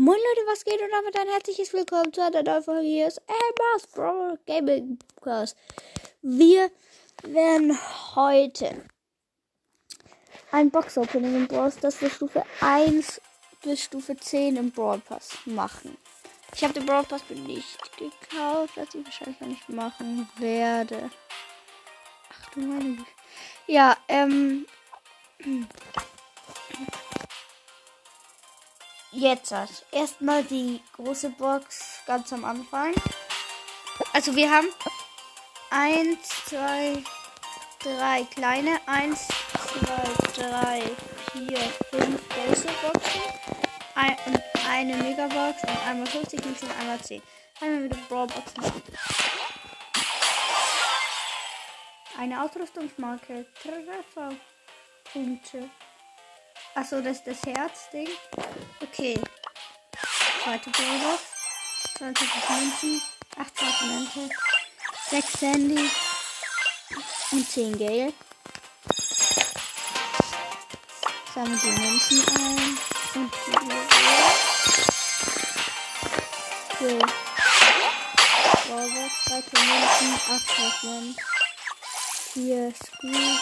Moin Leute, was geht und damit ein herzliches Willkommen zu einer neuen Folge. Hier ist Emma's Bro Gaming Podcast. Wir werden heute ein Box-Opening im Brawl das für Stufe 1 bis Stufe 10 im Brawl Pass machen. Ich habe den Brawl Pass nicht gekauft, was ich wahrscheinlich noch nicht machen werde. Ach du meine Güte. Ja, ähm. Jetzt erstmal die große Box ganz am Anfang. Also wir haben 1, 2, 3 kleine, 1, 2, 3, 4, 5 große Boxen ein, und eine Megabox und einmal 50 Münzen und einmal 10. Einmal wieder Brawlboxen. Eine Ausrüstungsmarke, Trefferpunkte. Achso, das ist das Herzding. Okay. Zweite Brawlbox. 20 Münzen. 8 Fragmente. 6 Sandy. Und 10 Gale. Sammeln die Münzen ein. Und die So. Brawlbox. 13 Münzen. 8 Fragmente. 4 Squeeze.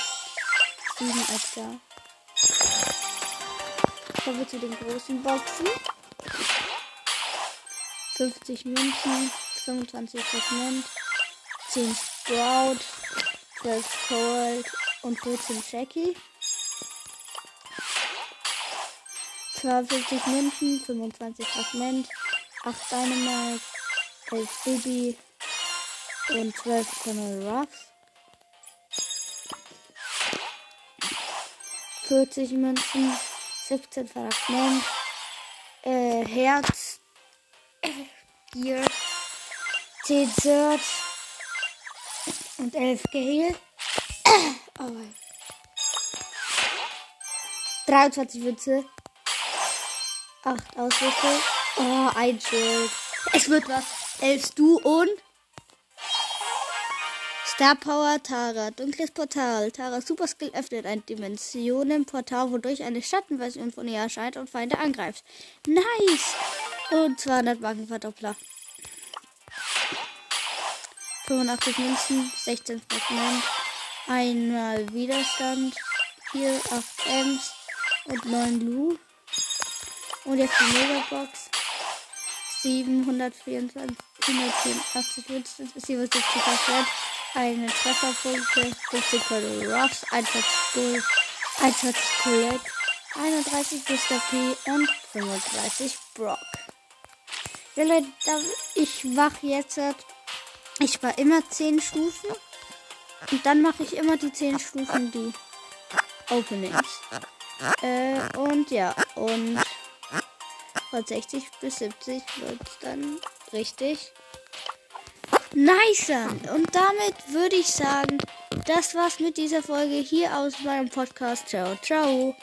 7 Edgar. Kommen wir zu den großen Boxen. 50 Münzen, 25 Segment, 10 Sprout, 12 Cold und 14 Jackie. 52 Münzen, 25 Fragment, 8 Dynamite, 11 Bibi und 12 Colonel Ruffs. 40 Münzen, 17 Fragment, äh, Herz, hier 10 Search und 11 Gale. oh. 23 Witze, 8 Ausrüstung, oh, ein Schild. Es wird was. 11 Du und Star Power Tara. Dunkles Portal. Tara Superskill öffnet ein Dimensionenportal, wodurch eine Schattenversion von ihr erscheint und Feinde angreift. Nice! Und 200 Markenverdoppler. 85 Münzen, 16 Fragment, einmal Widerstand, 4, 8 Ms und 9 Lu. Und jetzt die Megabox. 724, 184 Münzen, 77 Prozent eine Trefferpunkte, 15 Colonel Ruffs, 21 Bull, 21 Colette, 31 Mr. P und 35 Brock. Ja Leute, ich wach jetzt, ich war immer 10 Stufen und dann mache ich immer die 10 Stufen, die Openings. Äh, und ja, und von 60 bis 70 wird dann richtig Nice. Und damit würde ich sagen, das war's mit dieser Folge hier aus meinem Podcast. Ciao, ciao.